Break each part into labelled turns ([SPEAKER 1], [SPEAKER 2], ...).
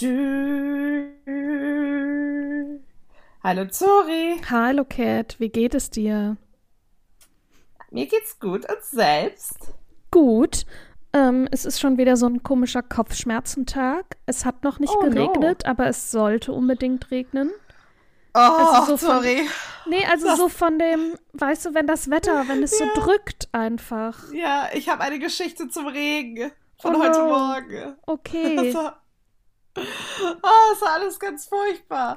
[SPEAKER 1] du. Hallo Zori.
[SPEAKER 2] Hallo Cat, wie geht es dir?
[SPEAKER 1] Mir geht's gut und selbst?
[SPEAKER 2] Gut. Ähm, es ist schon wieder so ein komischer Kopfschmerzentag. Es hat noch nicht
[SPEAKER 1] Oh, no.
[SPEAKER 2] geregnet, aber es sollte unbedingt regnen.
[SPEAKER 1] Oh,
[SPEAKER 2] Also so von-
[SPEAKER 1] sorry.
[SPEAKER 2] Nee, also
[SPEAKER 1] Das-
[SPEAKER 2] so von dem, weißt du, wenn das Wetter, wenn es so
[SPEAKER 1] Ja.
[SPEAKER 2] drückt einfach.
[SPEAKER 1] Ja, ich habe eine Geschichte zum Regen von
[SPEAKER 2] Oh
[SPEAKER 1] heute
[SPEAKER 2] no.
[SPEAKER 1] Morgen.
[SPEAKER 2] Okay.
[SPEAKER 1] Das war, oh, das war alles ganz furchtbar.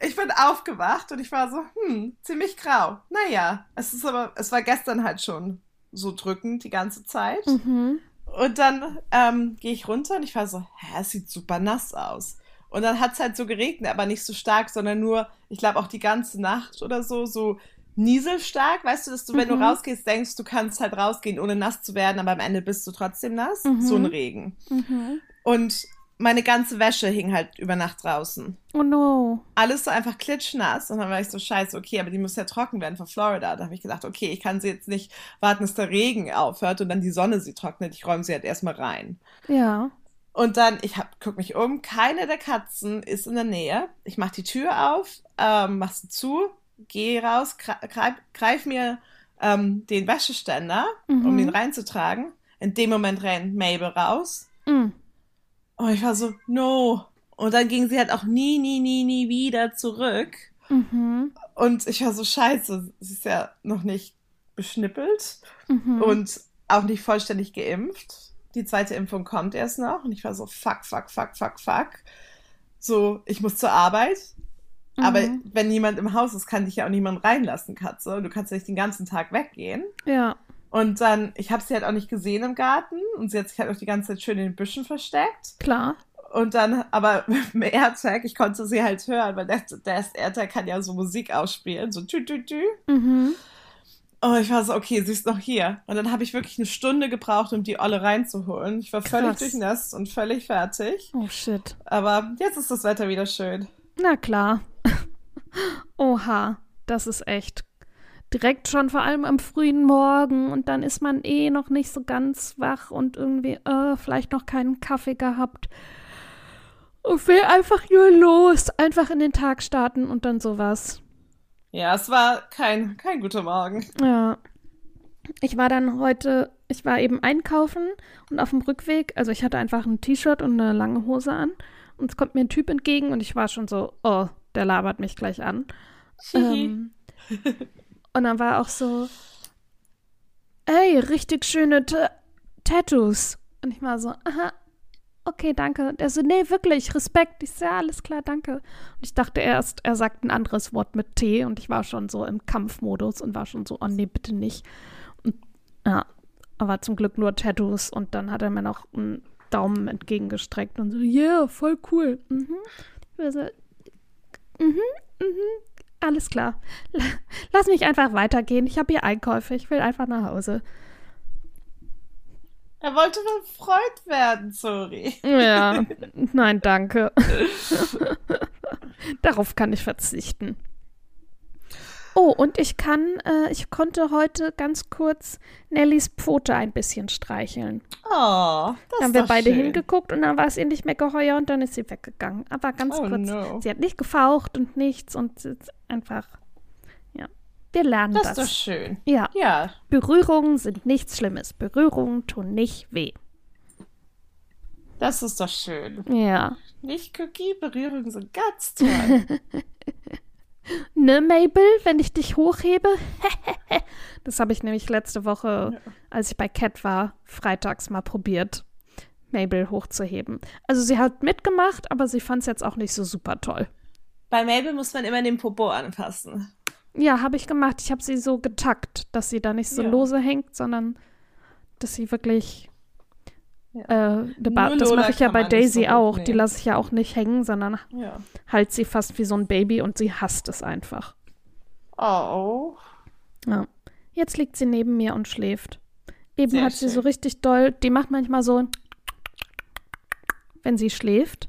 [SPEAKER 1] ich bin aufgewacht und ich war so, hm, ziemlich grau. Naja, es ist aber, es war gestern halt schon so drückend die ganze Zeit.
[SPEAKER 2] Mhm.
[SPEAKER 1] Und dann ähm, gehe ich runter und ich war so, hä, es sieht super nass aus. Und dann hat es halt so geregnet, aber nicht so stark, sondern nur, ich glaube auch die ganze Nacht oder so, so nieselstark. Weißt du, dass du, wenn
[SPEAKER 2] Mhm.
[SPEAKER 1] du rausgehst, denkst, du kannst halt rausgehen, ohne nass zu werden, aber am Ende bist du trotzdem nass.
[SPEAKER 2] Mhm.
[SPEAKER 1] So ein Regen.
[SPEAKER 2] Mhm.
[SPEAKER 1] Und meine ganze Wäsche hing halt über Nacht draußen.
[SPEAKER 2] Oh no.
[SPEAKER 1] Alles so einfach klitschnass. Und dann war ich so, scheiße, okay, aber die muss ja trocken werden von Florida. Da habe ich gedacht, okay, ich kann sie jetzt nicht warten, bis der Regen aufhört und dann die Sonne sie trocknet. Ich räume sie halt erstmal rein.
[SPEAKER 2] Ja.
[SPEAKER 1] Und dann, ich hab, guck mich um, keine der Katzen ist in der Nähe. Ich mach die Tür auf, ähm, mach sie zu, gehe raus, greif, greif mir ähm, den Wäscheständer, um
[SPEAKER 2] Mhm.
[SPEAKER 1] ihn reinzutragen. In dem Moment rennt Mabel raus.
[SPEAKER 2] Mm.
[SPEAKER 1] Und ich war so, no. Und dann ging sie halt auch nie, nie, nie, nie wieder zurück.
[SPEAKER 2] Mhm.
[SPEAKER 1] Und ich war so, scheiße, sie ist ja noch nicht beschnippelt
[SPEAKER 2] Mhm.
[SPEAKER 1] und auch nicht vollständig geimpft. Die zweite Impfung kommt erst noch. Und ich war so, fuck, fuck, fuck, fuck, fuck. So, ich muss zur Arbeit. Aber
[SPEAKER 2] Mhm.
[SPEAKER 1] wenn niemand im Haus ist, kann dich ja auch niemand reinlassen, Katze. Du kannst ja nicht den ganzen Tag weggehen.
[SPEAKER 2] Ja.
[SPEAKER 1] Und dann, ich habe sie halt auch nicht gesehen im Garten. Und sie hat sich halt auch die ganze Zeit schön in den Büschen versteckt.
[SPEAKER 2] Klar.
[SPEAKER 1] Und dann, aber mit dem AirTag, ich konnte sie halt hören, weil der, der AirTag kann ja so Musik ausspielen, so tü tü tü.
[SPEAKER 2] Mhm.
[SPEAKER 1] Und ich war so, okay, sie ist noch hier. Und dann habe ich wirklich eine Stunde gebraucht, um die Olle reinzuholen. Ich war völlig
[SPEAKER 2] Krass.
[SPEAKER 1] durchnässt und völlig fertig.
[SPEAKER 2] Oh shit.
[SPEAKER 1] Aber jetzt ist das Wetter wieder schön.
[SPEAKER 2] Na klar. Oha, das ist echt. Direkt schon vor allem am frühen Morgen und dann ist man eh noch nicht so ganz wach und irgendwie, äh, vielleicht noch keinen Kaffee gehabt. Und will einfach nur los, einfach in den Tag starten und dann sowas.
[SPEAKER 1] Ja, es war kein, kein guter Morgen.
[SPEAKER 2] Ja. Ich war dann heute, ich war eben einkaufen und auf dem Rückweg, also ich hatte einfach ein T-Shirt und eine lange Hose an und es kommt mir ein Typ entgegen und ich war schon so, oh, der labert mich gleich an. Ähm, und dann war auch so, ey, richtig schöne T Tattoos. Und ich war so, aha, okay, danke. Und er so, nee, wirklich, Respekt. Ich so, ja, alles klar, danke. Und ich dachte erst, er sagt ein anderes Wort mit T und ich war schon so im Kampfmodus und war schon so, oh nee, bitte nicht. Und, ja, aber zum Glück nur Tattoos und dann hat er mir noch einen Daumen entgegengestreckt und so, yeah, voll cool. Mhm. Ich war so, mhm, mhm, alles klar. La- Lass mich einfach weitergehen. Ich habe hier Einkäufe. Ich will einfach nach Hause.
[SPEAKER 1] Er wollte mein Freund werden, sorry.
[SPEAKER 2] Ja, nein, danke. Darauf kann ich verzichten. Oh, und ich kann, äh, ich konnte heute ganz kurz Nellys Pfote ein bisschen streicheln.
[SPEAKER 1] Oh, das
[SPEAKER 2] Dann haben
[SPEAKER 1] ist
[SPEAKER 2] wir
[SPEAKER 1] doch
[SPEAKER 2] beide
[SPEAKER 1] schön.
[SPEAKER 2] hingeguckt und dann war es ihr nicht mehr geheuer und dann ist sie weggegangen. Aber ganz
[SPEAKER 1] Oh,
[SPEAKER 2] kurz.
[SPEAKER 1] no.
[SPEAKER 2] Sie hat nicht gefaucht und nichts und einfach. Wir lernen
[SPEAKER 1] Das
[SPEAKER 2] das.
[SPEAKER 1] ist doch schön.
[SPEAKER 2] Ja,
[SPEAKER 1] Ja,
[SPEAKER 2] Berührungen sind nichts Schlimmes. Berührungen tun nicht weh.
[SPEAKER 1] das ist doch schön.
[SPEAKER 2] Ja.
[SPEAKER 1] Nicht Cookie, Berührungen sind ganz toll.
[SPEAKER 2] Ne, Mabel, wenn ich dich hochhebe? das habe ich nämlich letzte Woche, als ich bei Cat war, freitags mal probiert, Mabel hochzuheben. Also sie hat mitgemacht, aber sie fand es jetzt auch nicht so super toll.
[SPEAKER 1] Bei Mabel muss man immer den Popo anfassen.
[SPEAKER 2] Ja, habe ich gemacht. Ich habe sie so getackt, dass sie da nicht so
[SPEAKER 1] Ja.
[SPEAKER 2] lose hängt, sondern dass sie wirklich.
[SPEAKER 1] Ja.
[SPEAKER 2] Äh, das mache ich ja bei Daisy
[SPEAKER 1] so
[SPEAKER 2] auch. Die
[SPEAKER 1] hochnehmen.
[SPEAKER 2] lasse ich ja auch nicht hängen, sondern
[SPEAKER 1] Ja.
[SPEAKER 2] halt sie fast wie so ein Baby und sie hasst es einfach.
[SPEAKER 1] Oh.
[SPEAKER 2] Ja. Jetzt liegt sie neben mir und schläft. Eben
[SPEAKER 1] Sehr
[SPEAKER 2] hat sie so
[SPEAKER 1] schön.
[SPEAKER 2] richtig doll, die macht manchmal so, wenn sie schläft.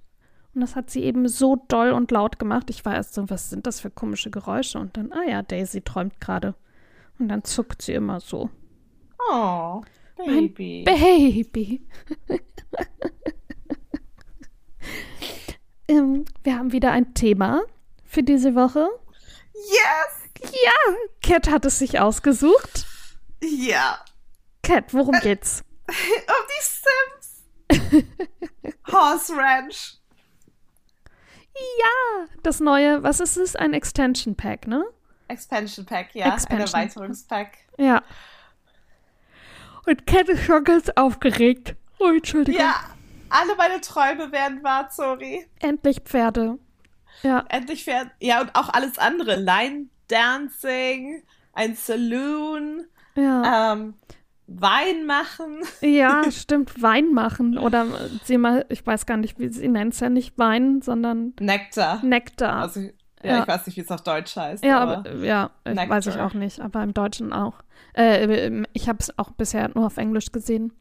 [SPEAKER 2] Und das hat sie eben so doll und laut gemacht. Ich war erst so, was sind das für komische Geräusche? Und dann, ah ja, Daisy träumt gerade. Und dann zuckt sie immer so.
[SPEAKER 1] Oh. Baby.
[SPEAKER 2] Mein Baby. ähm, wir haben wieder ein Thema für diese Woche.
[SPEAKER 1] Yes!
[SPEAKER 2] Ja, Cat hat es sich ausgesucht.
[SPEAKER 1] Ja.
[SPEAKER 2] Cat, worum geht's?
[SPEAKER 1] Um die Sims. Horse Ranch.
[SPEAKER 2] Ja, das neue, was ist es? Ein Extension Pack, ne?
[SPEAKER 1] Expansion Pack, ja.
[SPEAKER 2] Expansion
[SPEAKER 1] ein Erweiterungspack.
[SPEAKER 2] Ja. Und ist schon ganz aufgeregt. Oh, Entschuldigung.
[SPEAKER 1] Ja, alle meine Träume werden wahr, sorry.
[SPEAKER 2] Endlich Pferde. Ja.
[SPEAKER 1] Endlich fährt. Ja, und auch alles andere. Line Dancing, ein Saloon,
[SPEAKER 2] Ja.
[SPEAKER 1] ähm, Wein machen.
[SPEAKER 2] Ja, stimmt, Wein machen. Oder äh, sie mal, ich weiß gar nicht, wie sie nennt es ja nicht Wein, sondern
[SPEAKER 1] Nektar.
[SPEAKER 2] Nektar.
[SPEAKER 1] Also, ja,
[SPEAKER 2] Ja.
[SPEAKER 1] ich weiß nicht, wie es auf Deutsch heißt.
[SPEAKER 2] ja,
[SPEAKER 1] aber,
[SPEAKER 2] ja,
[SPEAKER 1] Nektar.
[SPEAKER 2] weiß ich auch nicht, aber im Deutschen auch. Äh, ich habe es auch bisher nur auf Englisch gesehen.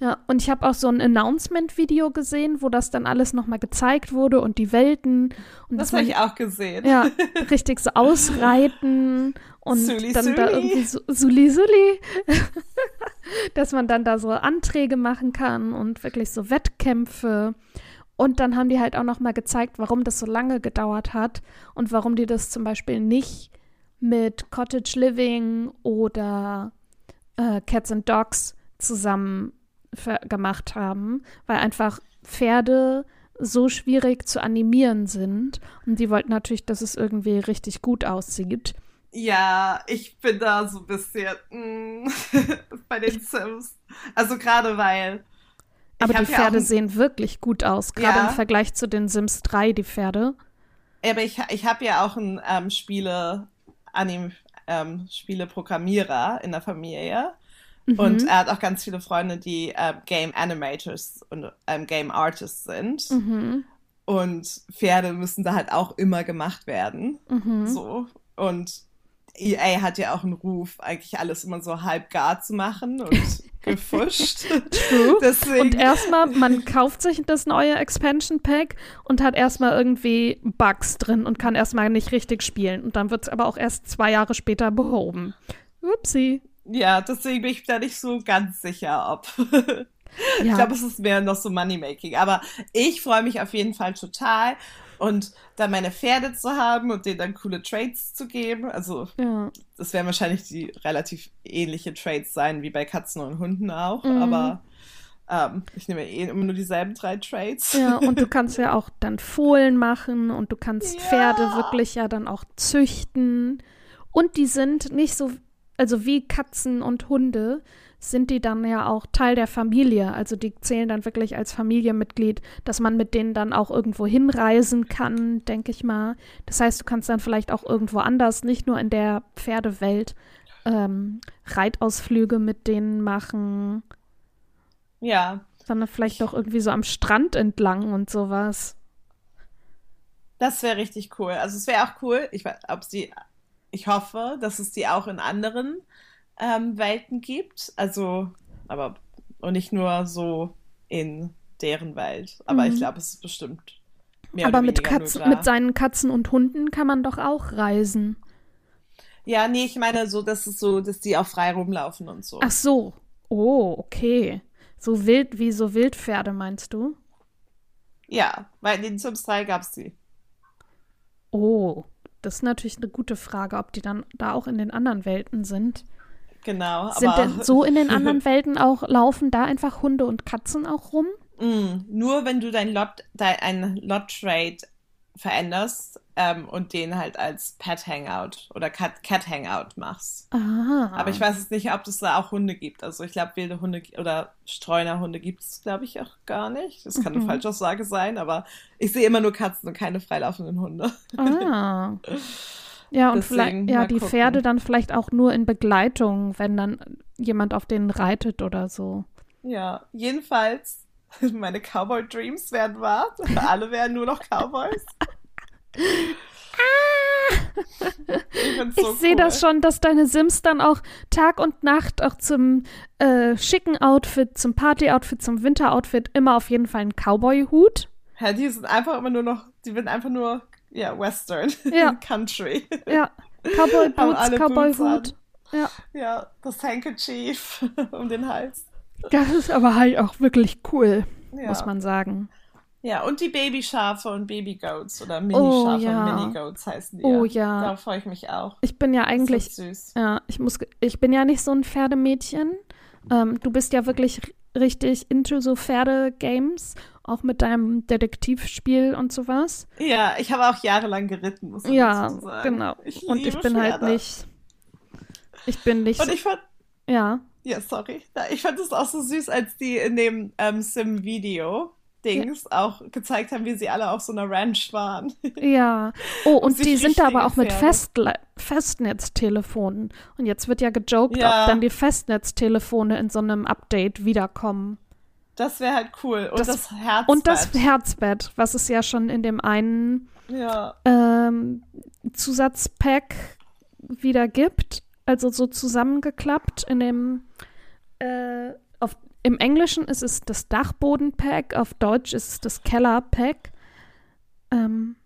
[SPEAKER 2] Ja, und ich habe auch so ein Announcement-Video gesehen, wo das dann alles nochmal gezeigt wurde und die Welten und
[SPEAKER 1] das habe ich auch gesehen.
[SPEAKER 2] ja richtig so ausreiten und
[SPEAKER 1] Suli,
[SPEAKER 2] dann da
[SPEAKER 1] Suli.
[SPEAKER 2] irgendwie so Suli Suli, dass man dann da so Anträge machen kann und wirklich so Wettkämpfe. Und dann haben die halt auch noch mal gezeigt, warum das so lange gedauert hat und warum die das zum Beispiel nicht mit Cottage Living oder äh, Cats and Dogs zusammen gemacht haben, weil einfach Pferde so schwierig zu animieren sind. Und die wollten natürlich, dass es irgendwie richtig gut aussieht.
[SPEAKER 1] Ja, ich bin da so ein bisschen mm, bei den Sims. Also gerade weil.
[SPEAKER 2] Aber die
[SPEAKER 1] ja
[SPEAKER 2] Pferde
[SPEAKER 1] ein-
[SPEAKER 2] sehen wirklich gut aus, gerade
[SPEAKER 1] Ja.
[SPEAKER 2] im Vergleich zu den Sims 3, die Pferde.
[SPEAKER 1] Aber ich, ich habe ja auch einen ähm, Spiele, Anim, ähm, Spieleprogrammierer in der Familie.
[SPEAKER 2] Mhm.
[SPEAKER 1] Und er hat auch ganz viele Freunde, die ähm, Game Animators und ähm, Game Artists sind.
[SPEAKER 2] Mhm.
[SPEAKER 1] Und Pferde müssen da halt auch immer gemacht werden.
[SPEAKER 2] Mhm.
[SPEAKER 1] So. Und EA hat ja auch einen Ruf, eigentlich alles immer so halb gar zu machen und gefuscht.
[SPEAKER 2] True.
[SPEAKER 1] Deswegen,
[SPEAKER 2] Und erstmal, man kauft sich das neue Expansion Pack und hat erstmal irgendwie Bugs drin und kann erstmal nicht richtig spielen. Und dann wird es aber auch erst zwei Jahre später behoben. Upsi.
[SPEAKER 1] Ja, deswegen bin ich da nicht so ganz sicher, ob.
[SPEAKER 2] Ja.
[SPEAKER 1] Ich glaube, es ist mehr noch so Moneymaking. Aber ich freue mich auf jeden Fall total. Und dann meine Pferde zu haben und denen dann coole Trades zu geben. Also,
[SPEAKER 2] ja.
[SPEAKER 1] das werden wahrscheinlich die relativ ähnliche Trades sein wie bei Katzen und Hunden auch.
[SPEAKER 2] Mhm.
[SPEAKER 1] Aber ähm, ich nehme eh immer nur dieselben drei Trades.
[SPEAKER 2] Ja, und du kannst ja auch dann Fohlen machen und du kannst
[SPEAKER 1] Ja.
[SPEAKER 2] Pferde wirklich ja dann auch züchten. Und die sind nicht so, also wie Katzen und Hunde, sind die dann ja auch Teil der Familie. Also die zählen dann wirklich als Familienmitglied, dass man mit denen dann auch irgendwo hinreisen kann, denke ich mal. Das heißt, du kannst dann vielleicht auch irgendwo anders, nicht nur in der Pferdewelt, ähm, Reitausflüge mit denen machen,
[SPEAKER 1] Ja,
[SPEAKER 2] sondern vielleicht auch irgendwie so am Strand entlang und sowas.
[SPEAKER 1] das wäre richtig cool. Also es wäre auch cool, ich weiß, ob sie, ich hoffe, dass es die auch in anderen ähm, Welten gibt. Also, aber und nicht nur so in deren Welt. Aber
[SPEAKER 2] Mhm.
[SPEAKER 1] ich glaube, es ist bestimmt mehr
[SPEAKER 2] Aber mit, Katzen, mit seinen Katzen und Hunden kann man doch auch reisen.
[SPEAKER 1] Ja, nee, ich meine so, dass es so, dass die auch frei rumlaufen und so.
[SPEAKER 2] Ach so. Oh, okay. So wild wie so Wildpferde, meinst du?
[SPEAKER 1] Ja, weil in den Sims 3 gab es die.
[SPEAKER 2] Oh, das ist natürlich eine gute Frage, ob die dann da auch in den anderen Welten sind.
[SPEAKER 1] Genau.
[SPEAKER 2] Sind denn so in den anderen Welten auch, laufen da einfach Hunde und Katzen auch rum?
[SPEAKER 1] Mm, nur wenn du dein Lot, dein, ein Lot-Trade veränderst ähm, und den halt als Pet Hangout oder Cat, Cat Hangout machst.
[SPEAKER 2] Ah.
[SPEAKER 1] Aber ich weiß jetzt nicht, ob es da auch Hunde gibt. Also ich glaube, wilde Hunde oder Streunerhunde gibt es, glaube ich, auch gar nicht. Das kann eine
[SPEAKER 2] Mhm.
[SPEAKER 1] Falschaussage sein, aber ich sehe immer nur Katzen und keine freilaufenden Hunde.
[SPEAKER 2] Ah. Ja, und
[SPEAKER 1] Deswegen
[SPEAKER 2] vielleicht, ja, die
[SPEAKER 1] gucken.
[SPEAKER 2] Pferde dann vielleicht auch nur in Begleitung, wenn dann jemand auf denen reitet oder so.
[SPEAKER 1] Ja, jedenfalls, meine Cowboy Dreams werden wahr. Alle werden nur noch Cowboys. Ich, find's so
[SPEAKER 2] Ich sehe das
[SPEAKER 1] cool.
[SPEAKER 2] schon, dass deine Sims dann auch Tag und Nacht auch zum äh, schicken Outfit, zum Party-Outfit, zum Winter-Outfit immer auf jeden Fall einen Cowboy-Hut.
[SPEAKER 1] Ja, die sind einfach immer nur noch, die werden einfach nur, ja, Western.
[SPEAKER 2] Ja.
[SPEAKER 1] Country.
[SPEAKER 2] Ja, Cowboy-Boots, Cowboy-Hut. Ja.
[SPEAKER 1] Ja, das Handkerchief um den Hals.
[SPEAKER 2] Das ist aber halt auch wirklich cool,
[SPEAKER 1] Ja.
[SPEAKER 2] muss man sagen.
[SPEAKER 1] Ja, und die Babyschafe und Babygoats oder Minischafe
[SPEAKER 2] ja.
[SPEAKER 1] und Minigoats heißen die.
[SPEAKER 2] Oh
[SPEAKER 1] ja.
[SPEAKER 2] ja.
[SPEAKER 1] Darauf freue ich mich auch.
[SPEAKER 2] Ich bin ja eigentlich,
[SPEAKER 1] süß.
[SPEAKER 2] ja, ich muss, ich bin ja nicht so ein Pferdemädchen. Ähm, du bist ja wirklich richtig into so Pferde-Games, auch mit deinem Detektivspiel und sowas.
[SPEAKER 1] Ja, ich habe auch jahrelang geritten, muss man
[SPEAKER 2] Ja,
[SPEAKER 1] sagen.
[SPEAKER 2] genau.
[SPEAKER 1] Ich
[SPEAKER 2] Und ich bin halt
[SPEAKER 1] Pferde.
[SPEAKER 2] nicht, ich bin nicht,
[SPEAKER 1] Und
[SPEAKER 2] so,
[SPEAKER 1] ich fand,
[SPEAKER 2] ja,
[SPEAKER 1] ja, sorry. Ja, Ich fand es auch so süß, als die in dem ähm, Sim-Video-Dings auch gezeigt haben, wie sie alle auf so einer Ranch waren.
[SPEAKER 2] ja. Oh, und
[SPEAKER 1] sich
[SPEAKER 2] die sind da aber auch mit
[SPEAKER 1] Pferde.
[SPEAKER 2] Festle Festnetztelefonen. Und jetzt wird ja gejoked,
[SPEAKER 1] Ja.
[SPEAKER 2] ob dann die Festnetztelefone in so einem Update wiederkommen.
[SPEAKER 1] Das wäre halt cool. Und
[SPEAKER 2] Das-
[SPEAKER 1] das, Herz.
[SPEAKER 2] Und das Herzbett, was es ja schon in dem einen
[SPEAKER 1] Ja,
[SPEAKER 2] ähm, Zusatzpack wieder gibt. Also so zusammengeklappt in dem äh, auf, im Englischen ist es das Dachbodenpack, auf Deutsch ist es das Kellerpack. Ähm,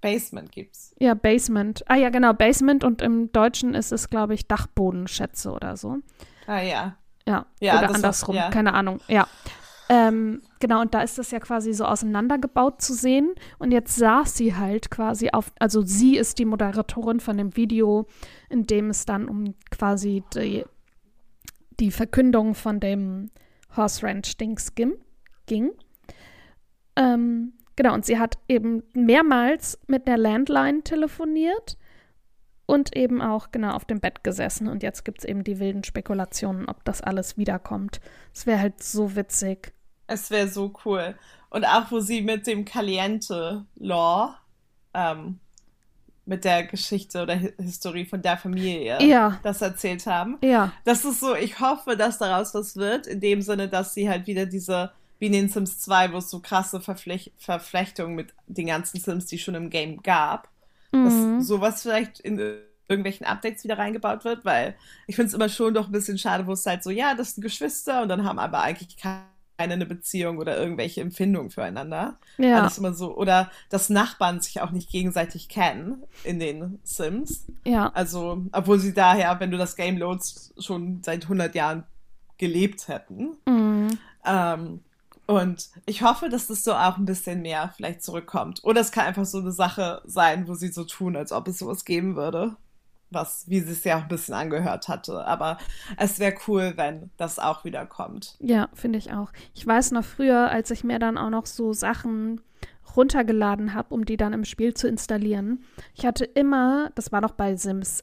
[SPEAKER 1] Basement gibt's.
[SPEAKER 2] ja, Basement. Ah ja, genau, Basement und im Deutschen ist es, glaube ich, Dachbodenschätze oder so.
[SPEAKER 1] Ah ja.
[SPEAKER 2] Ja,
[SPEAKER 1] Ja,
[SPEAKER 2] oder andersrum,
[SPEAKER 1] ja.
[SPEAKER 2] keine Ahnung. Ja. Ähm, genau, und da ist das ja quasi so auseinandergebaut zu sehen. Und jetzt saß sie halt quasi auf, also sie ist die Moderatorin von dem Video, in dem es dann um quasi die, die Verkündung von dem Horse Ranch Dings ging. Ähm, genau, und sie hat eben mehrmals mit der Landline telefoniert und eben auch genau auf dem Bett gesessen. Und jetzt gibt es eben die wilden Spekulationen, ob das alles wiederkommt. Es wäre halt so witzig.
[SPEAKER 1] Es wäre so cool. Und auch, wo sie mit dem Caliente Law, ähm, mit der Geschichte oder Hi- Historie von der Familie
[SPEAKER 2] Ja.
[SPEAKER 1] das erzählt haben.
[SPEAKER 2] Ja,
[SPEAKER 1] Das ist so, ich hoffe, dass daraus was wird, in dem Sinne, dass sie halt wieder diese, wie in den Sims 2, wo es so krasse Verflech Verflechtungen mit den ganzen Sims, die schon im Game gab, dass
[SPEAKER 2] mhm.
[SPEAKER 1] sowas vielleicht in irgendwelchen Updates wieder reingebaut wird, weil ich finde es immer schon doch ein bisschen schade, wo es halt so, ja, das sind Geschwister und dann haben aber eigentlich keine eine Beziehung oder irgendwelche Empfindungen füreinander.
[SPEAKER 2] ja,
[SPEAKER 1] Alles immer so, oder dass Nachbarn sich auch nicht gegenseitig kennen in den Sims.
[SPEAKER 2] ja,
[SPEAKER 1] Also, obwohl sie daher, wenn du das Game loadst, schon seit 100 Jahren gelebt hätten.
[SPEAKER 2] mhm.
[SPEAKER 1] Ähm, und ich hoffe, dass das so auch ein bisschen mehr vielleicht zurückkommt. Oder es kann einfach so eine Sache sein, wo sie so tun, als ob es sowas geben würde. Was, wie sie es ja auch ein bisschen angehört hatte. Aber es wäre cool, wenn das auch wieder kommt.
[SPEAKER 2] ja, finde ich auch. Ich weiß noch früher, als ich mir dann auch noch so Sachen runtergeladen habe, um die dann im Spiel zu installieren. Ich hatte immer, das war noch bei Sims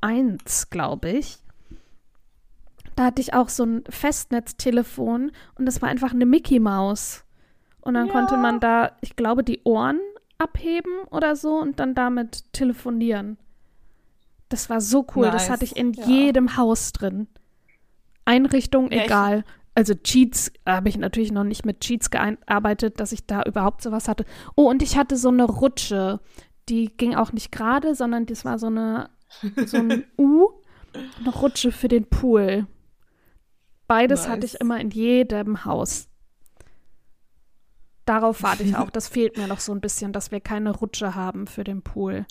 [SPEAKER 2] 1, glaube ich, da hatte ich auch so ein Festnetztelefon und das war einfach eine Mickey Maus. Und dann
[SPEAKER 1] Ja.
[SPEAKER 2] konnte man da, ich glaube, die Ohren abheben oder so und dann damit telefonieren. Das war so cool. Das
[SPEAKER 1] Nice,
[SPEAKER 2] hatte ich in
[SPEAKER 1] ja.
[SPEAKER 2] jedem Haus drin. Einrichtung
[SPEAKER 1] Ja,
[SPEAKER 2] egal. Also Cheats habe ich natürlich noch nicht mit Cheats gearbeitet, dass ich da überhaupt sowas hatte. Oh, und ich hatte so eine Rutsche. Die ging auch nicht gerade, sondern das war so eine so ein U, eine Rutsche für den Pool. Beides hatte
[SPEAKER 1] Nice.
[SPEAKER 2] ich immer in jedem Haus. Darauf warte ich auch. Das fehlt mir noch so ein bisschen, dass wir keine Rutsche haben für den Pool.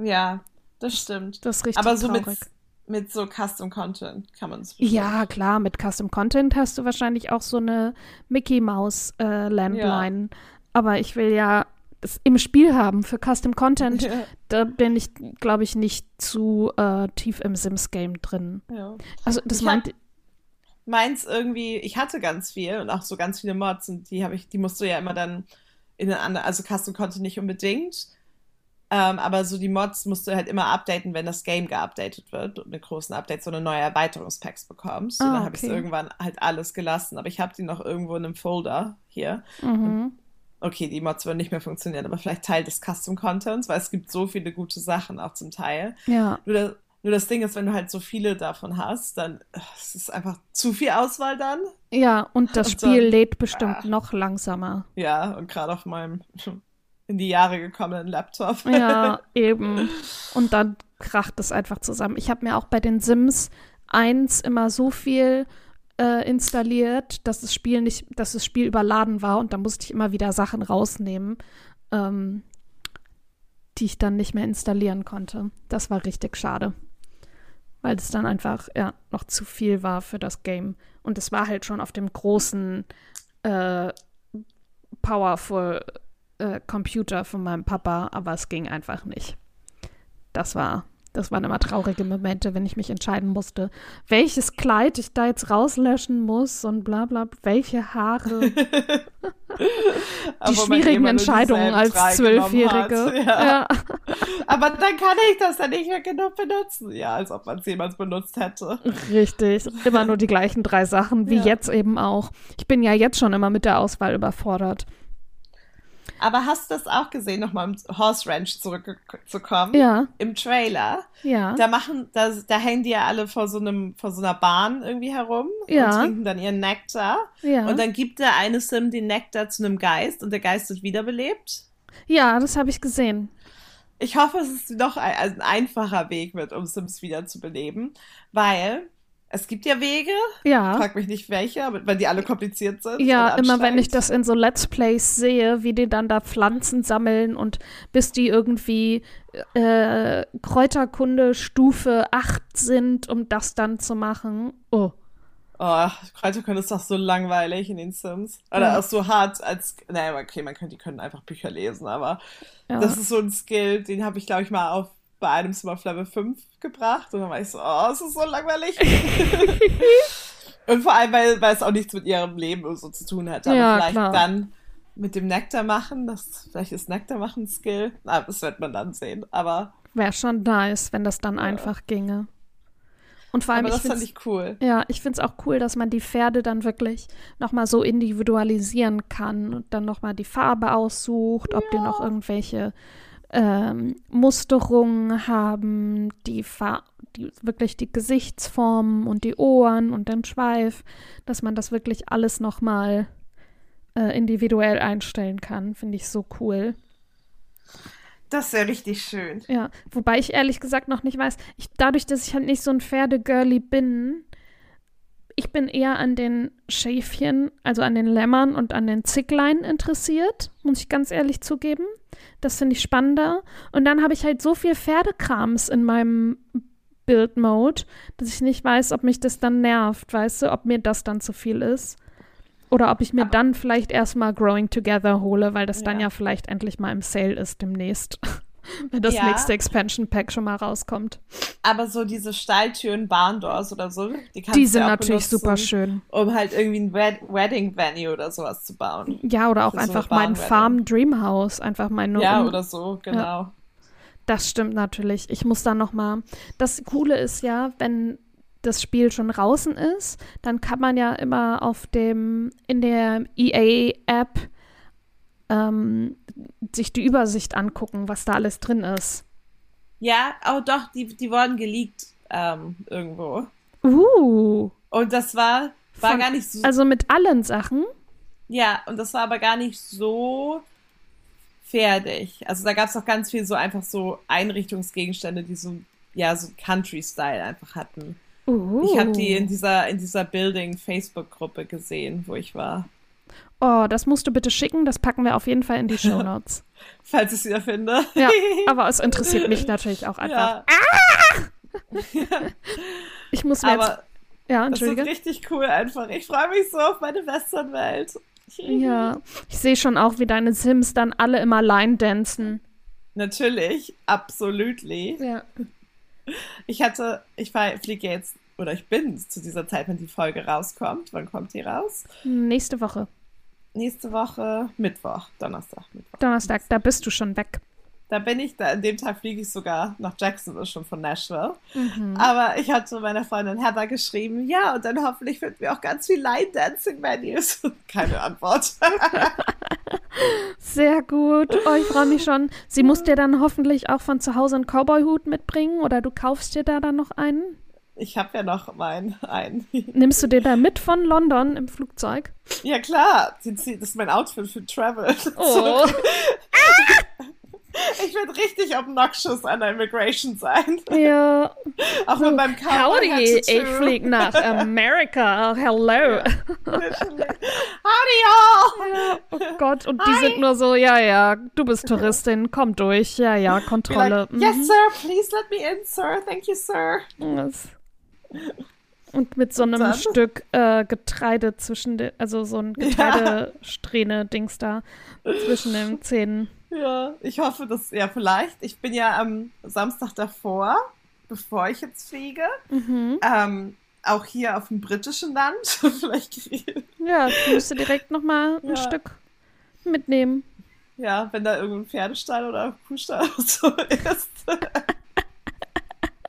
[SPEAKER 1] Ja, das stimmt.
[SPEAKER 2] Das ist richtig
[SPEAKER 1] Aber so mit,
[SPEAKER 2] traurig.
[SPEAKER 1] mit so Custom Content kann man es
[SPEAKER 2] Ja, klar, mit Custom Content hast du wahrscheinlich auch so eine Mickey Mouse äh, Landline. Aber ich will ja das im Spiel haben für Custom Content.
[SPEAKER 1] Ja,
[SPEAKER 2] Da bin ich, glaube ich, nicht zu äh, tief im Sims-Game drin.
[SPEAKER 1] ja.
[SPEAKER 2] Also das
[SPEAKER 1] Ich
[SPEAKER 2] meint,
[SPEAKER 1] Meins irgendwie, ich hatte ganz viel und auch so ganz viele Mods und die habe ich, die musst du ja immer dann in eine andere, also Custom Content nicht unbedingt, ähm, aber so die Mods musst du halt immer updaten, wenn das Game geupdatet wird und mit großen Updates so eine neue Erweiterungspacks bekommst. und
[SPEAKER 2] Ah,
[SPEAKER 1] dann habe ich
[SPEAKER 2] okay.
[SPEAKER 1] irgendwann halt alles gelassen, aber ich habe die noch irgendwo in einem Folder hier.
[SPEAKER 2] mhm.
[SPEAKER 1] Okay, die Mods würden nicht mehr funktionieren, aber vielleicht Teil des Custom Contents, weil es gibt so viele gute Sachen auch zum Teil.
[SPEAKER 2] ja,
[SPEAKER 1] Nur das, nur das Ding ist, wenn du halt so viele davon hast, dann äh, es ist einfach zu viel Auswahl dann.
[SPEAKER 2] ja, und das
[SPEAKER 1] Und
[SPEAKER 2] Spiel
[SPEAKER 1] dann-
[SPEAKER 2] lädt bestimmt
[SPEAKER 1] ah.
[SPEAKER 2] noch langsamer.
[SPEAKER 1] Ja, und gerade auf meinem in die Jahre gekommenen Laptop.
[SPEAKER 2] Ja, eben. Und dann kracht es einfach zusammen. Ich habe mir auch bei den Sims 1 immer so viel äh, installiert, dass das Spiel nicht, dass das Spiel überladen war und da musste ich immer wieder Sachen rausnehmen, ähm, die ich dann nicht mehr installieren konnte. Das war richtig schade. weil es dann einfach ja noch zu viel war für das Game. Und es war halt schon auf dem großen äh, powerful äh, Computer von meinem Papa, aber es ging einfach nicht. Das war, das waren immer traurige Momente, wenn ich mich entscheiden musste, welches Kleid ich da jetzt rauslöschen muss und bla bla, welche Haare. Die schwierigen Entscheidungen als Zwölfjährige.
[SPEAKER 1] Ja. ja. Aber dann kann ich das dann nicht mehr genug benutzen. Ja, als ob man es jemals benutzt hätte.
[SPEAKER 2] Richtig. Immer nur die gleichen drei Sachen, wie ja. jetzt eben auch. Ich bin ja jetzt schon immer mit der Auswahl überfordert.
[SPEAKER 1] Aber hast du das auch gesehen, nochmal im Horse Ranch zurückzukommen?
[SPEAKER 2] Ja.
[SPEAKER 1] Im Trailer.
[SPEAKER 2] Ja.
[SPEAKER 1] Da machen, da, da hängen die ja alle vor so einem, vor so einer Bahn irgendwie herum
[SPEAKER 2] ja.
[SPEAKER 1] und trinken dann ihren Nektar.
[SPEAKER 2] Ja.
[SPEAKER 1] Und dann gibt der eine Sim den Nektar zu einem Geist und der Geist wird wiederbelebt.
[SPEAKER 2] Ja, das habe ich gesehen.
[SPEAKER 1] Ich hoffe, es ist noch ein, ein einfacher Weg wird, um Sims wieder zu beleben, weil es gibt ja Wege.
[SPEAKER 2] Ja.
[SPEAKER 1] Frag mich nicht welche, weil die alle kompliziert sind.
[SPEAKER 2] Ja, immer wenn ich das in so Let's Plays sehe, wie die dann da Pflanzen sammeln und bis die irgendwie äh, Kräuterkunde Stufe 8 sind, um das dann zu machen. Oh.
[SPEAKER 1] Oh, Kräuterkunde ist doch so langweilig in den Sims. Oder ja. auch so hart als. Naja, okay, man könnte, die können einfach Bücher lesen, aber ja. das ist so ein Skill, den habe ich, glaube ich, mal auf bei einem Sim auf Level 5 gebracht und dann war ich so, oh, es ist so langweilig. und vor allem, weil, weil es auch nichts mit ihrem Leben so zu tun hat. Aber ja, vielleicht klar. dann mit dem Nektar machen, das, vielleicht ist Nektar machen Skill. Na, das wird man dann sehen, aber.
[SPEAKER 2] Wäre schon nice, wenn das dann ja. einfach ginge. Und vor allem,
[SPEAKER 1] Aber das fand ich cool.
[SPEAKER 2] Ja, ich finde es auch cool, dass man die Pferde dann wirklich nochmal so individualisieren kann und dann nochmal die Farbe aussucht, ob ja. die noch irgendwelche ähm, Musterungen haben, die, die wirklich die Gesichtsformen und die Ohren und den Schweif, dass man das wirklich alles nochmal äh, individuell einstellen kann, finde ich so cool.
[SPEAKER 1] Das ist ja richtig schön.
[SPEAKER 2] Ja, wobei ich ehrlich gesagt noch nicht weiß, ich, dadurch, dass ich halt nicht so ein Pferdegirly bin, ich bin eher an den Schäfchen, also an den Lämmern und an den Zicklein interessiert, muss ich ganz ehrlich zugeben. Das finde ich spannender. Und dann habe ich halt so viel Pferdekrams in meinem Build-Mode, dass ich nicht weiß, ob mich das dann nervt, weißt du, ob mir das dann zu viel ist. Oder ob ich mir dann vielleicht erstmal Growing Together hole, weil das ja. dann ja vielleicht endlich mal im Sale ist demnächst. Wenn das ja. nächste Expansion Pack schon mal rauskommt.
[SPEAKER 1] Aber so diese Stalltüren, Barndoors oder so,
[SPEAKER 2] die kannst Die sind ja natürlich benutzen, super schön.
[SPEAKER 1] Um halt irgendwie ein Wed Wedding Venue oder sowas zu bauen.
[SPEAKER 2] Ja, oder auch Für einfach so mein Farm Dream House. Einfach mein
[SPEAKER 1] Ja, oder so, genau. Ja.
[SPEAKER 2] Das stimmt natürlich. Ich muss da noch mal. Das Coole ist ja, wenn das Spiel schon draußen ist, dann kann man ja immer auf dem in der EA App ähm, sich die Übersicht angucken, was da alles drin ist.
[SPEAKER 1] Ja, oh doch, die, die wurden geleakt ähm, irgendwo.
[SPEAKER 2] Uh.
[SPEAKER 1] Und das war, war Von, gar nicht so.
[SPEAKER 2] Also mit allen Sachen?
[SPEAKER 1] Ja, und das war aber gar nicht so fertig. Also da gab es auch ganz viel so einfach so Einrichtungsgegenstände, die so, ja, so Country-Style einfach hatten. Uh. Ich habe die in dieser, in dieser Building-Facebook-Gruppe gesehen, wo ich war.
[SPEAKER 2] Oh, das musst du bitte schicken. Das packen wir auf jeden Fall in die Show Notes.
[SPEAKER 1] Falls ich es wieder finde.
[SPEAKER 2] Ja, aber es interessiert mich natürlich auch einfach. Ja. Ah! ich muss mir
[SPEAKER 1] aber.
[SPEAKER 2] Ja,
[SPEAKER 1] entschuldige. Das ist richtig cool einfach. Ich freue mich so auf meine Westernwelt.
[SPEAKER 2] ja, ich sehe schon auch, wie deine Sims dann alle immer Line dancen.
[SPEAKER 1] Natürlich, absolutely.
[SPEAKER 2] Ja.
[SPEAKER 1] Ich hatte, ich fliege jetzt, oder ich bin zu dieser Zeit, wenn die Folge rauskommt. Wann kommt die raus?
[SPEAKER 2] Nächste Woche
[SPEAKER 1] nächste Woche Mittwoch, Donnerstag. Mittwoch.
[SPEAKER 2] Donnerstag, da bist du schon weg.
[SPEAKER 1] Da bin ich, da, an dem Tag fliege ich sogar nach Jacksonville schon von Nashville. Mhm. Aber ich hatte meiner Freundin Heather geschrieben, ja, und dann hoffentlich finden wir auch ganz viel Line-Dancing-Menus. Keine Antwort.
[SPEAKER 2] Sehr gut. Oh, ich freue mich schon. Sie muss dir dann hoffentlich auch von zu Hause einen Cowboy-Hut mitbringen oder du kaufst dir da dann noch einen?
[SPEAKER 1] Ich habe ja noch meinen einen.
[SPEAKER 2] Nimmst du den da mit von London im Flugzeug?
[SPEAKER 1] Ja, klar. Das ist mein Outfit für Travel.
[SPEAKER 2] Oh.
[SPEAKER 1] ich werde richtig obnoxious an der Immigration sein.
[SPEAKER 2] Ja.
[SPEAKER 1] Auch mit meinem Cowboy
[SPEAKER 2] Howdy, ich flieg nach Amerika. Hello.
[SPEAKER 1] Ja. Howdy, y'all!
[SPEAKER 2] Oh Gott, und die sind nur so, ja, ja, du bist Touristin, komm durch, ja, ja, Kontrolle.
[SPEAKER 1] Like, yes, sir, please let me in, sir. Thank you, sir.
[SPEAKER 2] mhm. Das- Und mit so einem
[SPEAKER 1] dann?
[SPEAKER 2] Stück äh, Getreide zwischen den, also so ein Getreidesträhne-Dings da zwischen den Zähnen.
[SPEAKER 1] Ja, ich hoffe, dass, ja, vielleicht. Ich bin ja am Samstag davor, bevor ich jetzt fliege,
[SPEAKER 2] Mhm.
[SPEAKER 1] ähm, auch hier auf dem britischen Land. vielleicht
[SPEAKER 2] Ja, ich müsste direkt nochmal ein
[SPEAKER 1] Ja.
[SPEAKER 2] Stück mitnehmen.
[SPEAKER 1] Ja, wenn da irgendein Pferdestall oder Kuhstall oder so ist.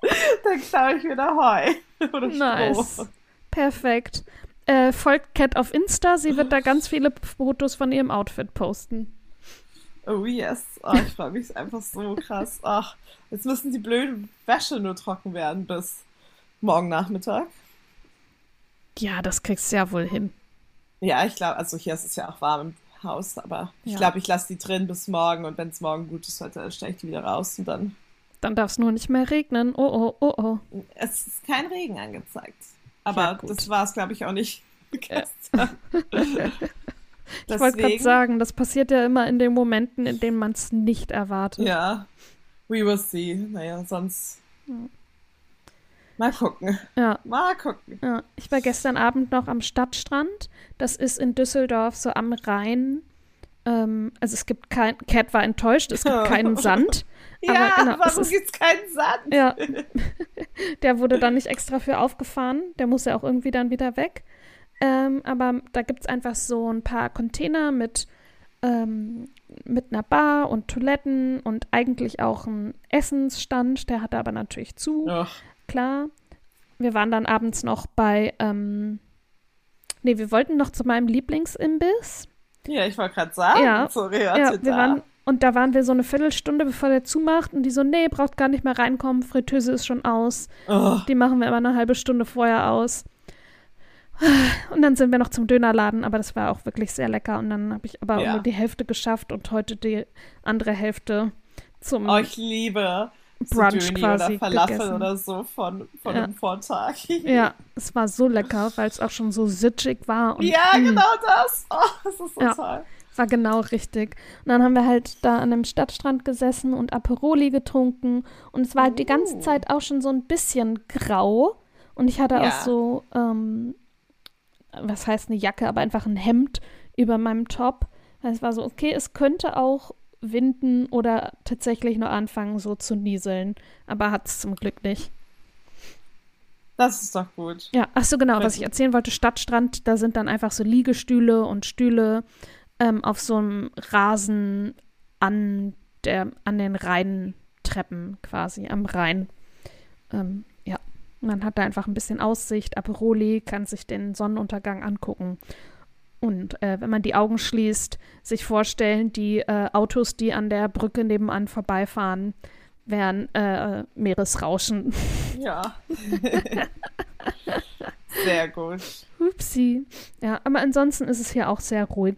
[SPEAKER 1] dann klaue ich wieder Heu. Oder
[SPEAKER 2] Nice.
[SPEAKER 1] Stroh.
[SPEAKER 2] Perfekt. Äh, folgt Cat auf Insta, sie wird da ganz viele Fotos von ihrem Outfit posten.
[SPEAKER 1] Oh yes. Oh, ich freue mich einfach so krass. Ach, jetzt müssen die blöden Wäsche nur trocken werden bis morgen Nachmittag.
[SPEAKER 2] Ja, das kriegst du ja wohl hin.
[SPEAKER 1] Ja, ich glaube, also hier ist es ja auch warm im Haus, aber ich
[SPEAKER 2] Ja.
[SPEAKER 1] glaube, ich lasse die drin bis morgen und wenn es morgen gutes Wetter ist, stelle ich die wieder raus und dann.
[SPEAKER 2] Dann darf es nur nicht mehr regnen. Oh, oh, oh, oh.
[SPEAKER 1] Es ist kein Regen angezeigt. Aber
[SPEAKER 2] Ja,
[SPEAKER 1] das war es, glaube ich, auch nicht gestern.
[SPEAKER 2] Ich wollte gerade sagen, das passiert ja immer in den Momenten, in denen man es nicht erwartet.
[SPEAKER 1] Ja, we will see. Naja, sonst. Mal gucken.
[SPEAKER 2] Ja,
[SPEAKER 1] Mal gucken.
[SPEAKER 2] ja. Ich war gestern Abend noch am Stadtstrand. Das ist in Düsseldorf so am Rhein. Ähm, also es gibt kein, Cat war enttäuscht, es gibt keinen Sand.
[SPEAKER 1] Ja,
[SPEAKER 2] Aber genau, es
[SPEAKER 1] warum
[SPEAKER 2] ist-
[SPEAKER 1] gibt's keinen Sand?
[SPEAKER 2] Ja, der wurde dann nicht extra für aufgefahren. Der muss ja auch irgendwie dann wieder weg. Ähm, aber da gibt es einfach so ein paar Container mit, ähm, mit einer Bar und Toiletten und eigentlich auch ein Essensstand. Der hatte aber natürlich zu,
[SPEAKER 1] Ach,
[SPEAKER 2] klar. Wir waren dann abends noch bei, ähm, nee, wir wollten noch zu meinem Lieblingsimbiss.
[SPEAKER 1] Ja, ich wollte gerade sagen,
[SPEAKER 2] Ja,
[SPEAKER 1] sorry,
[SPEAKER 2] Ja, wir waren, und da waren wir so eine Viertelstunde, bevor der zumacht. Und die so, nee, braucht gar nicht mehr reinkommen, Fritteuse ist schon aus.
[SPEAKER 1] Oh,
[SPEAKER 2] Die machen wir immer eine halbe Stunde vorher aus. Und dann sind wir noch zum Dönerladen, aber das war auch wirklich sehr lecker. Und dann habe ich aber
[SPEAKER 1] Ja.
[SPEAKER 2] nur die Hälfte geschafft und heute die andere Hälfte zum
[SPEAKER 1] oh, ich liebe
[SPEAKER 2] Brunch quasi
[SPEAKER 1] oder Falafel
[SPEAKER 2] gegessen.
[SPEAKER 1] oder so von, von
[SPEAKER 2] Ja.
[SPEAKER 1] dem Vortag.
[SPEAKER 2] Ja, es war so lecker, weil es auch schon so sitschig war. Und,
[SPEAKER 1] Ja,
[SPEAKER 2] mm,
[SPEAKER 1] genau das. Oh, das ist so
[SPEAKER 2] Ja.
[SPEAKER 1] toll.
[SPEAKER 2] War genau richtig. Und dann haben wir halt da an einem Stadtstrand gesessen und Aperoli getrunken. Und es war halt die ganze
[SPEAKER 1] Uh.
[SPEAKER 2] Zeit auch schon so ein bisschen grau. Und ich hatte
[SPEAKER 1] Ja.
[SPEAKER 2] auch so, ähm, was heißt eine Jacke, aber einfach ein Hemd über meinem Top. Es war so, okay, es könnte auch winden oder tatsächlich nur anfangen, so zu nieseln. Aber hat es zum Glück nicht.
[SPEAKER 1] Das ist doch gut.
[SPEAKER 2] Ja, ach so, genau, was ich erzählen wollte, Stadtstrand, da sind dann einfach so Liegestühle und Stühle ähm, auf so einem Rasen an, der, an den Rheintreppen quasi, am Rhein. Ähm, ja, man hat da einfach ein bisschen Aussicht, Aperoli, kann sich den Sonnenuntergang angucken. Und äh, wenn man die Augen schließt, sich vorstellen, die äh, Autos, die an der Brücke nebenan vorbeifahren, wären äh, Meeresrauschen.
[SPEAKER 1] Ja. Sehr gut.
[SPEAKER 2] Upsi. Ja, aber ansonsten ist es hier auch sehr ruhig,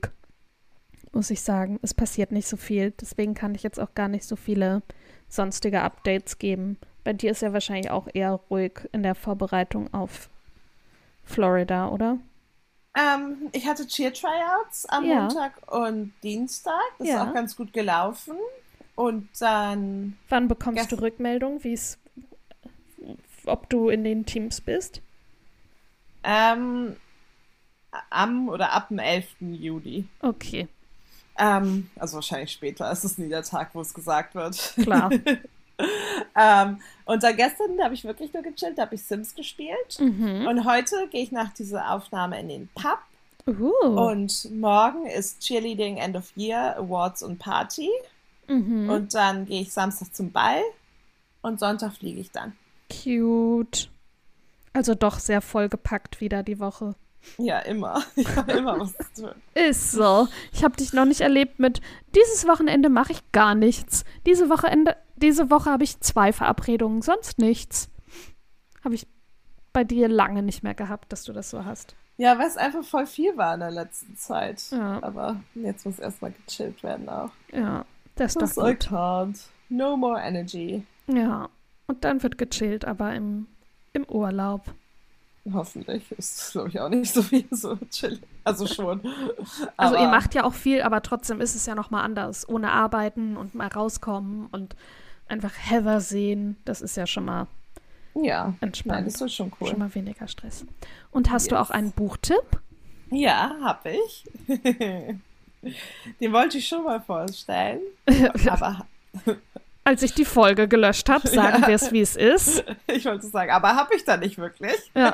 [SPEAKER 2] muss ich sagen. Es passiert nicht so viel. Deswegen kann ich jetzt auch gar nicht so viele sonstige Updates geben. Bei dir ist ja wahrscheinlich auch eher ruhig in der Vorbereitung auf Florida, oder?
[SPEAKER 1] Ähm, ich hatte Cheer-Tryouts am
[SPEAKER 2] Ja.
[SPEAKER 1] Montag und Dienstag. Das
[SPEAKER 2] Ja.
[SPEAKER 1] ist auch ganz gut gelaufen. Und dann,
[SPEAKER 2] Wann bekommst du Rückmeldung, wie es, ob du in den Teams bist?
[SPEAKER 1] ähm, am oder ab dem 11. Juli.
[SPEAKER 2] Okay,
[SPEAKER 1] Ähm, also wahrscheinlich später. Es ist nie der Tag, wo es gesagt wird.
[SPEAKER 2] klar.
[SPEAKER 1] ähm, und dann gestern habe ich wirklich nur gechillt, da habe ich Sims gespielt.
[SPEAKER 2] mhm.
[SPEAKER 1] Und heute gehe ich nach dieser Aufnahme in den Pub.
[SPEAKER 2] Uh.
[SPEAKER 1] Und morgen ist Cheerleading End of Year Awards und Party.
[SPEAKER 2] mhm.
[SPEAKER 1] Und dann gehe ich Samstag zum Ball. Und Sonntag fliege ich dann.
[SPEAKER 2] Cute. Also doch sehr vollgepackt wieder die Woche.
[SPEAKER 1] Ja, immer. Ich habe immer was zu tun.
[SPEAKER 2] Ist so. Ich habe dich noch nicht erlebt mit dieses Wochenende mache ich gar nichts. Diese Wochenende, diese Woche habe ich zwei Verabredungen, sonst nichts. Habe ich bei dir lange nicht mehr gehabt, dass du das so hast.
[SPEAKER 1] Ja, weil es einfach voll viel war in der letzten Zeit.
[SPEAKER 2] Ja.
[SPEAKER 1] Aber jetzt muss erstmal gechillt werden auch.
[SPEAKER 2] Ja. Das ist doch gut.
[SPEAKER 1] can't. No more energy.
[SPEAKER 2] Ja. Und dann wird gechillt, aber im, im Urlaub.
[SPEAKER 1] Hoffentlich ist, glaube ich, auch nicht so viel so chill. Also schon.
[SPEAKER 2] Also ihr macht ja auch viel, aber trotzdem ist es ja nochmal anders. Ohne arbeiten und mal rauskommen und einfach Heather sehen, das ist ja schon mal
[SPEAKER 1] Ja, nein,
[SPEAKER 2] entspannt.
[SPEAKER 1] das wird schon cool.
[SPEAKER 2] Schon mal weniger Stress. Und hast du
[SPEAKER 1] Yes.
[SPEAKER 2] auch einen Buchtipp?
[SPEAKER 1] Ja, hab ich. Den wollte ich schon mal vorstellen. Aber
[SPEAKER 2] Als ich die Folge gelöscht habe, sagen
[SPEAKER 1] Ja.
[SPEAKER 2] wir es, wie es ist.
[SPEAKER 1] ich wollte sagen, aber habe ich da nicht wirklich.
[SPEAKER 2] Ja.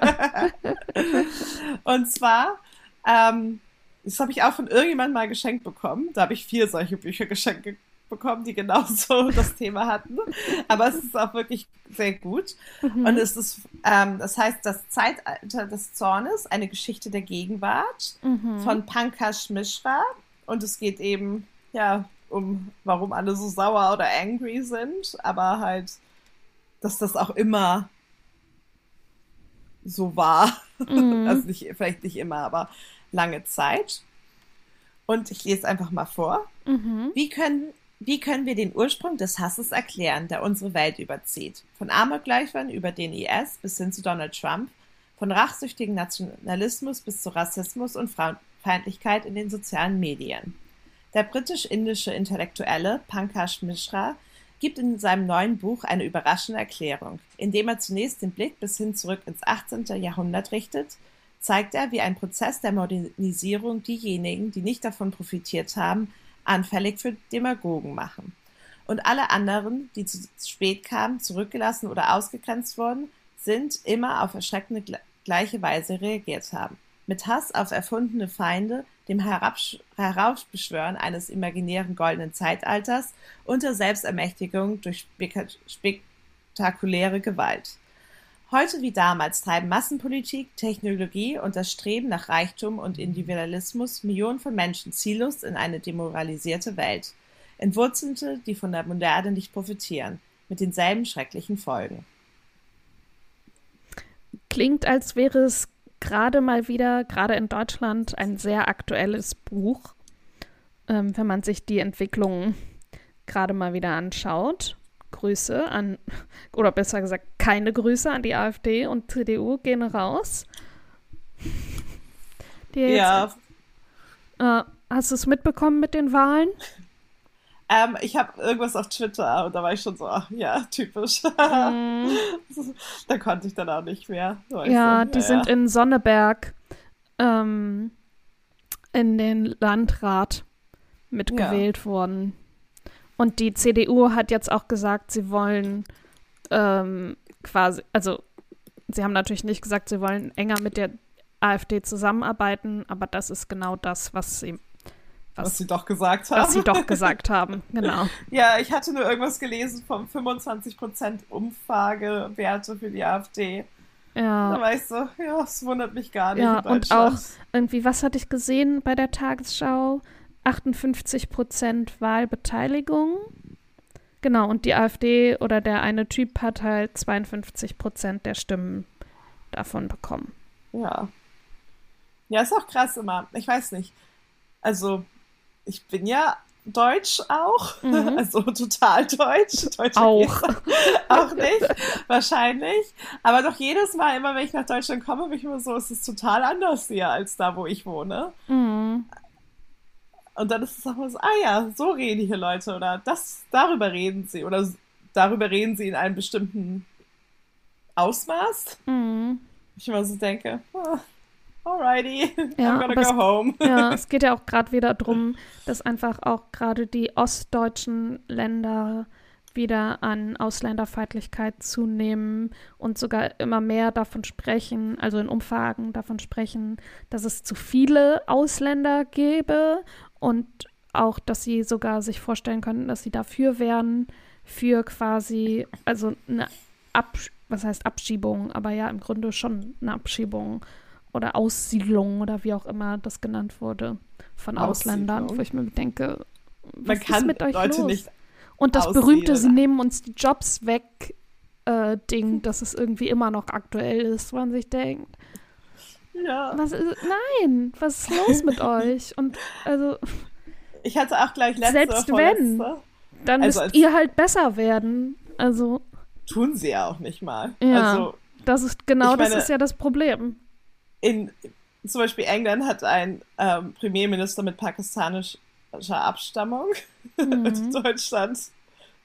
[SPEAKER 1] Und zwar, ähm, das habe ich auch von irgendjemandem mal geschenkt bekommen. Da habe ich vier solche Bücher geschenkt ge- bekommen, die genauso das Thema hatten. Aber es ist auch wirklich sehr gut. Und es ist, ähm, das heißt, das Zeitalter des Zornes, eine Geschichte der Gegenwart
[SPEAKER 2] Mhm.
[SPEAKER 1] von Pankaj Mishra. Und es geht eben, ja, um, warum alle so sauer oder angry sind, aber halt, dass das auch immer so war.
[SPEAKER 2] Mhm.
[SPEAKER 1] Also nicht, vielleicht nicht immer, aber lange Zeit. Und ich lese einfach mal vor.
[SPEAKER 2] Mhm.
[SPEAKER 1] Wie können, wie können wir den Ursprung des Hasses erklären, der unsere Welt überzieht? Von Amoklaufern über den IS bis hin zu Donald Trump, von rachsüchtigen Nationalismus bis zu Rassismus und Frauenfeindlichkeit in den sozialen Medien. Der britisch-indische Intellektuelle Pankaj Mishra gibt in seinem neuen Buch eine überraschende Erklärung. Indem er zunächst den Blick bis hin zurück ins 18. Jahrhundert richtet, zeigt er, wie ein Prozess der Modernisierung diejenigen, die nicht davon profitiert haben, anfällig für Demagogen machen. Und alle anderen, die zu spät kamen, zurückgelassen oder ausgegrenzt wurden, sind immer auf erschreckende gle- gleiche Weise reagiert haben. Mit Hass auf erfundene Feinde, dem Heraufbeschwören eines imaginären goldenen Zeitalters und der Selbstermächtigung durch spek spektakuläre Gewalt. Heute wie damals treiben Massenpolitik, Technologie und das Streben nach Reichtum und Individualismus Millionen von Menschen ziellos in eine demoralisierte Welt. Entwurzelte, die von der Moderne nicht profitieren, mit denselben schrecklichen Folgen.
[SPEAKER 2] Klingt, als wäre es gerade mal wieder, gerade in Deutschland, ein sehr aktuelles Buch, ähm, wenn man sich die Entwicklungen gerade mal wieder anschaut. Grüße an, oder besser gesagt, keine Grüße an die AfD und CDU gehen raus.
[SPEAKER 1] Ja,
[SPEAKER 2] Äh, hast du es mitbekommen mit den Wahlen?
[SPEAKER 1] ähm, ich habe irgendwas auf Twitter und da war ich schon so, ach, ja, typisch.
[SPEAKER 2] Mm,
[SPEAKER 1] da konnte ich dann auch nicht mehr.
[SPEAKER 2] ja,
[SPEAKER 1] du.
[SPEAKER 2] die sind in Sonneberg ähm, in den Landrat mitgewählt worden. Und die CDU hat jetzt auch gesagt, sie wollen ähm, quasi, also sie haben natürlich nicht gesagt, sie wollen enger mit der AfD zusammenarbeiten, aber das ist genau das, was sie,
[SPEAKER 1] was
[SPEAKER 2] was,
[SPEAKER 1] sie doch gesagt haben.
[SPEAKER 2] was sie doch gesagt haben. Genau.
[SPEAKER 1] Ja, ich hatte nur irgendwas gelesen vom 25% Umfragewerte für die AfD. Da
[SPEAKER 2] Ja,
[SPEAKER 1] war ich so, ja, es wundert mich gar nicht.
[SPEAKER 2] Ja,
[SPEAKER 1] in
[SPEAKER 2] und
[SPEAKER 1] Deutschland.
[SPEAKER 2] irgendwie, was hatte ich gesehen bei der Tagesschau? 58 Prozent Wahlbeteiligung. Genau, und die AfD oder der eine Typ hat halt 52 Prozent der Stimmen davon bekommen.
[SPEAKER 1] Ja. Ja, ist auch krass immer. Ich weiß nicht. Also, ich bin ja deutsch auch.
[SPEAKER 2] Mhm.
[SPEAKER 1] Also total deutsch. Deutsche
[SPEAKER 2] Auch.
[SPEAKER 1] auch nicht. Wahrscheinlich. Aber doch jedes Mal, immer wenn ich nach Deutschland komme, bin ich immer so, es ist total anders hier als da, wo ich wohne.
[SPEAKER 2] Mhm.
[SPEAKER 1] Und dann ist es auch mal so, ah ja, so reden hier Leute oder das, darüber reden sie oder darüber reden sie in einem bestimmten Ausmaß.
[SPEAKER 2] Mhm.
[SPEAKER 1] Ich immer so denke, ah, alrighty,
[SPEAKER 2] Ja,
[SPEAKER 1] I'm gonna
[SPEAKER 2] aber es-
[SPEAKER 1] go home.
[SPEAKER 2] Ja, es geht ja auch gerade wieder darum, dass einfach auch gerade die ostdeutschen Länder wieder an Ausländerfeindlichkeit zunehmen und sogar immer mehr davon sprechen, also in Umfragen davon sprechen, dass es zu viele Ausländer gäbe und auch, dass sie sogar sich vorstellen könnten, dass sie dafür wären, für quasi, also eine Absch was heißt Abschiebung, aber ja, im Grunde schon eine Abschiebung oder Aussiedlung oder wie auch immer das genannt wurde von Ausländern, wo ich mir denke, was
[SPEAKER 1] Man
[SPEAKER 2] ist mit euch
[SPEAKER 1] Leute
[SPEAKER 2] los? Und das
[SPEAKER 1] aussiedeln.
[SPEAKER 2] berühmte, sie nehmen uns die Jobs weg, äh, Ding, dass es irgendwie immer noch aktuell ist, wo man sich denkt,
[SPEAKER 1] Ja,
[SPEAKER 2] was ist, nein, was ist los mit euch? Und also,
[SPEAKER 1] Ich hatte auch gleich letzte
[SPEAKER 2] Selbst wenn. Dann
[SPEAKER 1] Also
[SPEAKER 2] müsst ihr halt besser werden. Also,
[SPEAKER 1] Tun sie ja auch nicht mal.
[SPEAKER 2] Ja.
[SPEAKER 1] Also
[SPEAKER 2] das ist genau
[SPEAKER 1] meine-
[SPEAKER 2] das ist ja das Problem.
[SPEAKER 1] in zum Beispiel England hat ein ähm, Premierminister mit pakistanischer Abstammung.
[SPEAKER 2] Mhm.
[SPEAKER 1] Deutschland,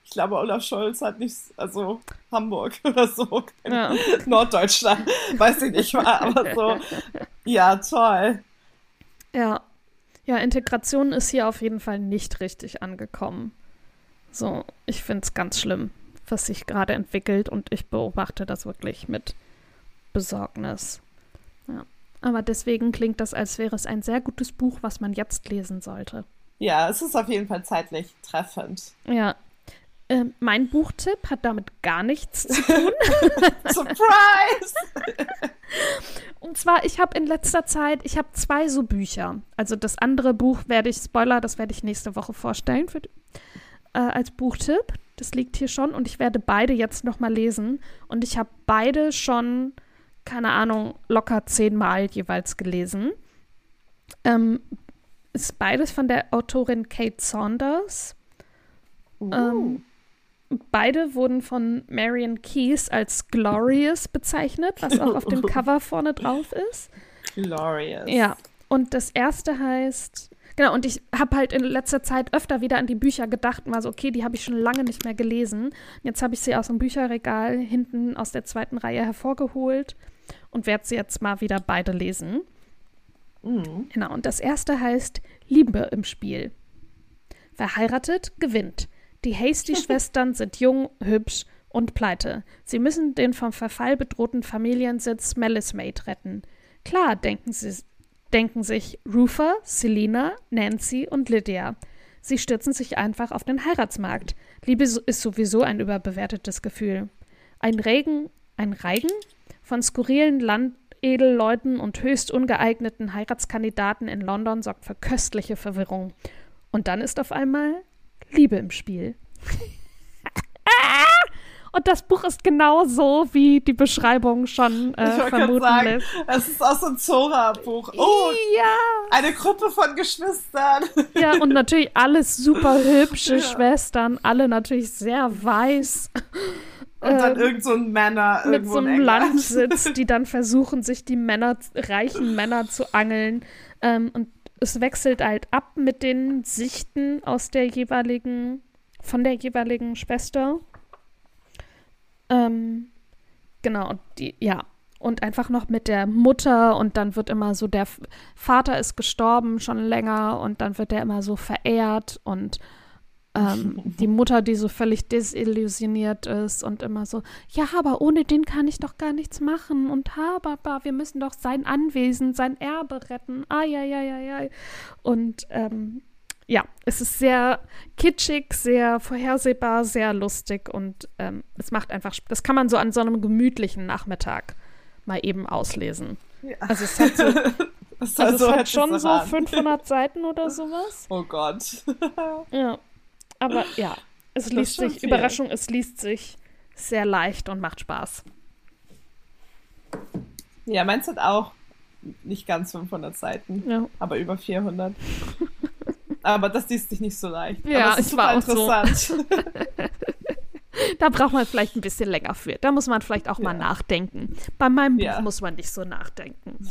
[SPEAKER 1] ich glaube, Olaf Scholz hat nicht, also Hamburg oder so,
[SPEAKER 2] Ja.
[SPEAKER 1] Norddeutschland, weiß ich nicht mal, aber so, ja, toll.
[SPEAKER 2] Ja. Ja, Integration ist hier auf jeden Fall nicht richtig angekommen. So, ich finde es ganz schlimm, was sich gerade entwickelt und ich beobachte das wirklich mit Besorgnis. Ja. Aber deswegen klingt das, als wäre es ein sehr gutes Buch, was man jetzt lesen sollte.
[SPEAKER 1] Ja, es ist auf jeden Fall zeitlich treffend.
[SPEAKER 2] Ja. Ähm, mein Buchtipp hat damit gar nichts zu tun.
[SPEAKER 1] Surprise!
[SPEAKER 2] Und zwar, ich habe in letzter Zeit, ich habe zwei so Bücher. Also das andere Buch werde ich, Spoiler, das werde ich nächste Woche vorstellen für, äh, als Buchtipp. Das liegt hier schon und ich werde beide jetzt nochmal lesen. Und ich habe beide schon, keine Ahnung, locker zehnmal jeweils gelesen. Ähm, ist beides von der Autorin Kate Saunders. Ähm, Beide wurden von Marion Keyes als glorious bezeichnet, was auch auf dem Cover vorne drauf ist.
[SPEAKER 1] Glorious.
[SPEAKER 2] Ja, und das erste heißt, genau, und ich habe halt in letzter Zeit öfter wieder an die Bücher gedacht und war so, okay, die habe ich schon lange nicht mehr gelesen. Jetzt habe ich sie aus dem Bücherregal hinten aus der zweiten Reihe hervorgeholt und werde sie jetzt mal wieder beide lesen.
[SPEAKER 1] Mhm.
[SPEAKER 2] Genau, und das erste heißt Liebe im Spiel. Verheiratet gewinnt. Die Hasty-Schwestern sind jung, hübsch und pleite. Sie müssen den vom Verfall bedrohten Familiensitz Melismate retten. Klar, denken, sie, denken sich Rufa, Selina, Nancy und Lydia. Sie stürzen sich einfach auf den Heiratsmarkt. Liebe ist sowieso ein überbewertetes Gefühl. Ein Regen, ein Reigen von skurrilen Landedelleuten und höchst ungeeigneten Heiratskandidaten in London sorgt für köstliche Verwirrung. Und dann ist auf einmal Liebe im Spiel. Und das Buch ist genau so, wie die Beschreibung schon
[SPEAKER 1] Ich
[SPEAKER 2] äh,
[SPEAKER 1] gerade
[SPEAKER 2] vermuten
[SPEAKER 1] sagen,
[SPEAKER 2] lässt.
[SPEAKER 1] es ist so ein Zora-Buch. Oh,
[SPEAKER 2] Ja,
[SPEAKER 1] eine Gruppe von Geschwistern.
[SPEAKER 2] ja, und natürlich alles super hübsche
[SPEAKER 1] Ja.
[SPEAKER 2] Schwestern, alle natürlich sehr weiß.
[SPEAKER 1] Und dann
[SPEAKER 2] Ähm,
[SPEAKER 1] irgend so ein Männer
[SPEAKER 2] mit so
[SPEAKER 1] in
[SPEAKER 2] einem. Landsitz, die dann versuchen, sich die Männer, reichen Männer zu angeln. Ähm, und es wechselt halt ab mit den Sichten aus der jeweiligen, von der jeweiligen Schwester. Ähm, genau, die, ja. Und einfach noch mit der Mutter und dann wird immer so, der Vater ist gestorben schon länger und dann wird der immer so verehrt und ähm, die Mutter, die so völlig desillusioniert ist und immer so, ja, aber ohne den kann ich doch gar nichts machen und ha, Papa, wir müssen doch sein Anwesen, sein Erbe retten, ah, ja, ja, ja, ja. Und ähm, ja, es ist sehr kitschig, sehr vorhersehbar, sehr lustig und ähm, es macht einfach, das kann man so an so einem gemütlichen Nachmittag mal eben auslesen.
[SPEAKER 1] Ja.
[SPEAKER 2] Also es hat, so, also
[SPEAKER 1] so
[SPEAKER 2] es hat schon so
[SPEAKER 1] an.
[SPEAKER 2] 500 Seiten oder sowas.
[SPEAKER 1] Oh Gott.
[SPEAKER 2] Ja, aber ja, es
[SPEAKER 1] ist
[SPEAKER 2] liest sich,
[SPEAKER 1] viel.
[SPEAKER 2] Überraschung, es liest sich sehr leicht und macht Spaß.
[SPEAKER 1] Ja, meins hat auch nicht ganz 500 Seiten,
[SPEAKER 2] Ja,
[SPEAKER 1] aber über 400. aber das liest sich nicht so leicht.
[SPEAKER 2] Ja,
[SPEAKER 1] aber es ist
[SPEAKER 2] ich war
[SPEAKER 1] super
[SPEAKER 2] auch so. da braucht man vielleicht ein bisschen länger für. Da muss man vielleicht auch mal
[SPEAKER 1] Ja.
[SPEAKER 2] nachdenken. Bei meinem Buch
[SPEAKER 1] Ja.
[SPEAKER 2] muss man nicht so nachdenken.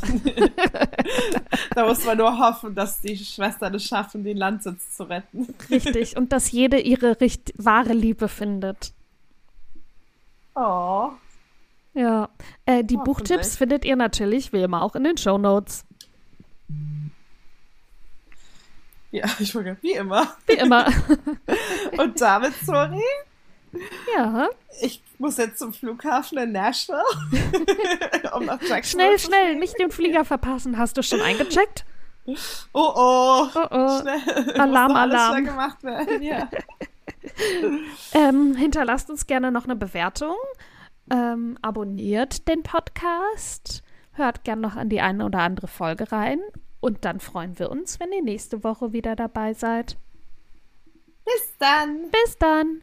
[SPEAKER 1] da muss man nur hoffen, dass die Schwestern es schaffen, den Landsitz zu retten.
[SPEAKER 2] Richtig. Und dass jede ihre richt wahre Liebe findet.
[SPEAKER 1] Oh.
[SPEAKER 2] Ja. Äh, die
[SPEAKER 1] Hoffentlich.
[SPEAKER 2] Buchtipps findet ihr natürlich wie immer auch in den Show Notes.
[SPEAKER 1] Ja, ich wollte wie immer.
[SPEAKER 2] Wie immer.
[SPEAKER 1] Und damit, sorry,
[SPEAKER 2] ja.
[SPEAKER 1] ich muss jetzt zum Flughafen in Nashville. um nach Jacksonville
[SPEAKER 2] Schnell, schnell. Nicht den Flieger verpassen. Hast du schon eingecheckt?
[SPEAKER 1] Oh oh.
[SPEAKER 2] Oh, oh.
[SPEAKER 1] Schnell.
[SPEAKER 2] Alarm, Alarm.
[SPEAKER 1] schnell gemacht werden. Ja.
[SPEAKER 2] Ähm, hinterlasst uns gerne noch eine Bewertung. Ähm, abonniert den Podcast. Hört gerne noch an die eine oder andere Folge rein. Und dann freuen wir uns, wenn ihr nächste Woche wieder dabei seid.
[SPEAKER 1] Bis dann.
[SPEAKER 2] Bis dann.